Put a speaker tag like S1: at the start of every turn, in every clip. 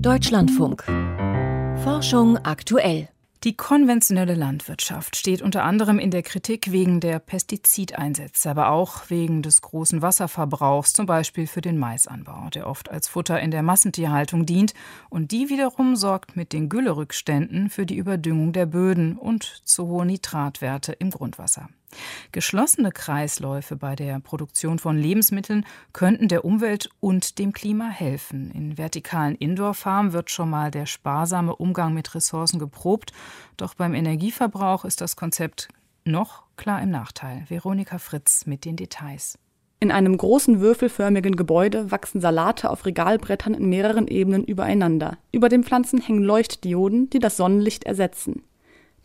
S1: Deutschlandfunk. Forschung aktuell.
S2: Die konventionelle Landwirtschaft steht unter anderem in der Kritik wegen der Pestizideinsätze, aber auch wegen des großen Wasserverbrauchs, zum Beispiel für den Maisanbau, der oft als Futter in der Massentierhaltung dient. Und die wiederum sorgt mit den Güllerückständen für die Überdüngung der Böden und zu hohe Nitratwerte im Grundwasser. Geschlossene Kreisläufe bei der Produktion von Lebensmitteln könnten der Umwelt und dem Klima helfen. In vertikalen Indoor-Farmen wird schon mal der sparsame Umgang mit Ressourcen geprobt, doch beim Energieverbrauch ist das Konzept noch klar im Nachteil. Veronika Fritz mit den Details.
S3: In einem großen würfelförmigen Gebäude wachsen Salate auf Regalbrettern in mehreren Ebenen übereinander. Über den Pflanzen hängen Leuchtdioden, die das Sonnenlicht ersetzen.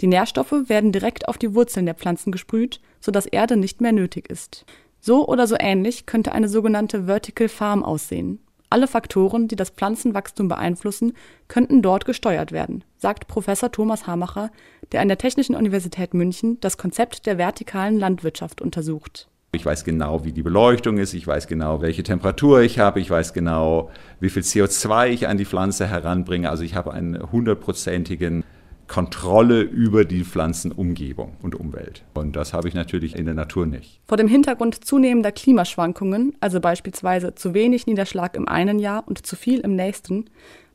S3: Die Nährstoffe werden direkt auf die Wurzeln der Pflanzen gesprüht, sodass Erde nicht mehr nötig ist. So oder so ähnlich könnte eine sogenannte Vertical Farm aussehen. Alle Faktoren, die das Pflanzenwachstum beeinflussen, könnten dort gesteuert werden, sagt Professor Thomas Hamacher, der an der Technischen Universität München das Konzept der vertikalen Landwirtschaft untersucht.
S4: Ich weiß genau, wie die Beleuchtung ist, ich weiß genau, welche Temperatur ich habe, ich weiß genau, wie viel CO2 ich an die Pflanze heranbringe. Also ich habe einen hundertprozentigen Kontrolle über die Pflanzenumgebung und Umwelt. Und das habe ich natürlich in der Natur nicht.
S3: Vor dem Hintergrund zunehmender Klimaschwankungen, also beispielsweise zu wenig Niederschlag im einen Jahr und zu viel im nächsten,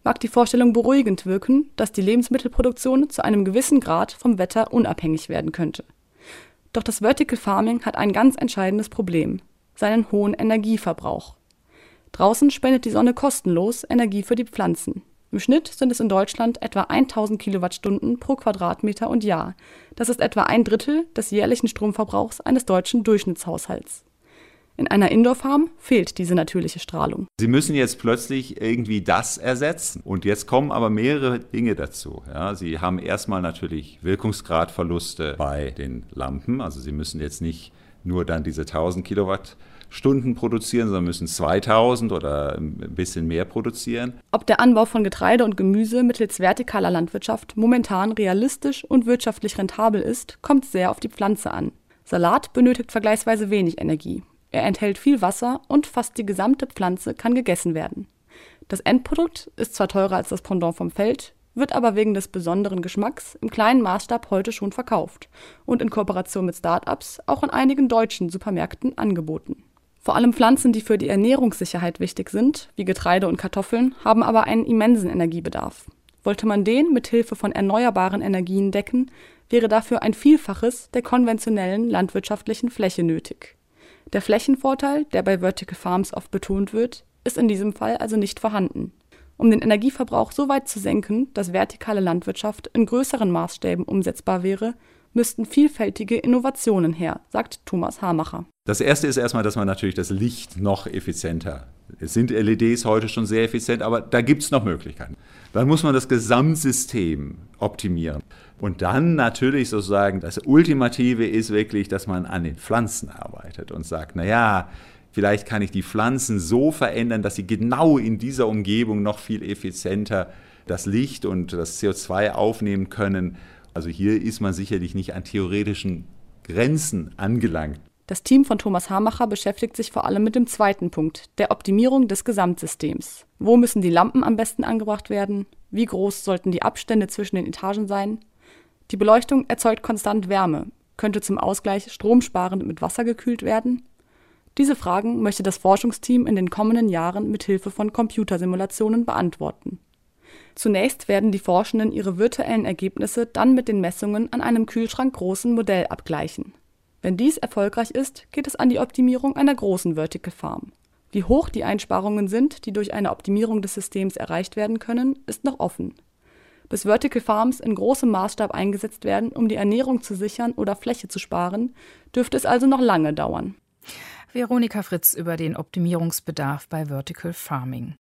S3: mag die Vorstellung beruhigend wirken, dass die Lebensmittelproduktion zu einem gewissen Grad vom Wetter unabhängig werden könnte. Doch das Vertical Farming hat ein ganz entscheidendes Problem, seinen hohen Energieverbrauch. Draußen spendet die Sonne kostenlos Energie für die Pflanzen. Im Schnitt sind es in Deutschland etwa 1000 Kilowattstunden pro Quadratmeter und Jahr. Das ist etwa ein Drittel des jährlichen Stromverbrauchs eines deutschen Durchschnittshaushalts. In einer Indoor-Farm fehlt diese natürliche Strahlung.
S4: Sie müssen jetzt plötzlich irgendwie das ersetzen. Und jetzt kommen aber mehrere Dinge dazu. Ja, Sie haben erstmal natürlich Wirkungsgradverluste bei den Lampen. Also Sie müssen jetzt nicht nur dann diese 1000 Kilowatt Stunden produzieren, sondern müssen 2000 oder ein bisschen mehr produzieren.
S3: Ob der Anbau von Getreide und Gemüse mittels vertikaler Landwirtschaft momentan realistisch und wirtschaftlich rentabel ist, kommt sehr auf die Pflanze an. Salat benötigt vergleichsweise wenig Energie. Er enthält viel Wasser und fast die gesamte Pflanze kann gegessen werden. Das Endprodukt ist zwar teurer als das Pendant vom Feld, wird aber wegen des besonderen Geschmacks im kleinen Maßstab heute schon verkauft und in Kooperation mit Start-ups auch in einigen deutschen Supermärkten angeboten. Vor allem Pflanzen, die für die Ernährungssicherheit wichtig sind, wie Getreide und Kartoffeln, haben aber einen immensen Energiebedarf. Wollte man den mit Hilfe von erneuerbaren Energien decken, wäre dafür ein Vielfaches der konventionellen landwirtschaftlichen Fläche nötig. Der Flächenvorteil, der bei Vertical Farms oft betont wird, ist in diesem Fall also nicht vorhanden. Um den Energieverbrauch so weit zu senken, dass vertikale Landwirtschaft in größeren Maßstäben umsetzbar wäre, müssten vielfältige Innovationen her, sagt Thomas Hamacher.
S4: Das erste ist erstmal, dass man natürlich das Licht noch effizienter. Es sind LEDs heute schon sehr effizient, aber da gibt es noch Möglichkeiten. Dann muss man das Gesamtsystem optimieren. Und dann natürlich sozusagen, das Ultimative ist wirklich, dass man an den Pflanzen arbeitet und sagt, naja, vielleicht kann ich die Pflanzen so verändern, dass sie genau in dieser Umgebung noch viel effizienter das Licht und das CO2 aufnehmen können. Also hier ist man sicherlich nicht an theoretischen Grenzen angelangt.
S3: Das Team von Thomas Hamacher beschäftigt sich vor allem mit dem zweiten Punkt, der Optimierung des Gesamtsystems. Wo müssen die Lampen am besten angebracht werden? Wie groß sollten die Abstände zwischen den Etagen sein? Die Beleuchtung erzeugt konstant Wärme. Könnte zum Ausgleich stromsparend mit Wasser gekühlt werden? Diese Fragen möchte das Forschungsteam in den kommenden Jahren mit Hilfe von Computersimulationen beantworten. Zunächst werden die Forschenden ihre virtuellen Ergebnisse dann mit den Messungen an einem kühlschrankgroßen Modell abgleichen. Wenn dies erfolgreich ist, geht es an die Optimierung einer großen Vertical Farm. Wie hoch die Einsparungen sind, die durch eine Optimierung des Systems erreicht werden können, ist noch offen. Bis Vertical Farms in großem Maßstab eingesetzt werden, um die Ernährung zu sichern oder Fläche zu sparen, dürfte es also noch lange dauern.
S2: Veronika Fritz über den Optimierungsbedarf bei Vertical Farming.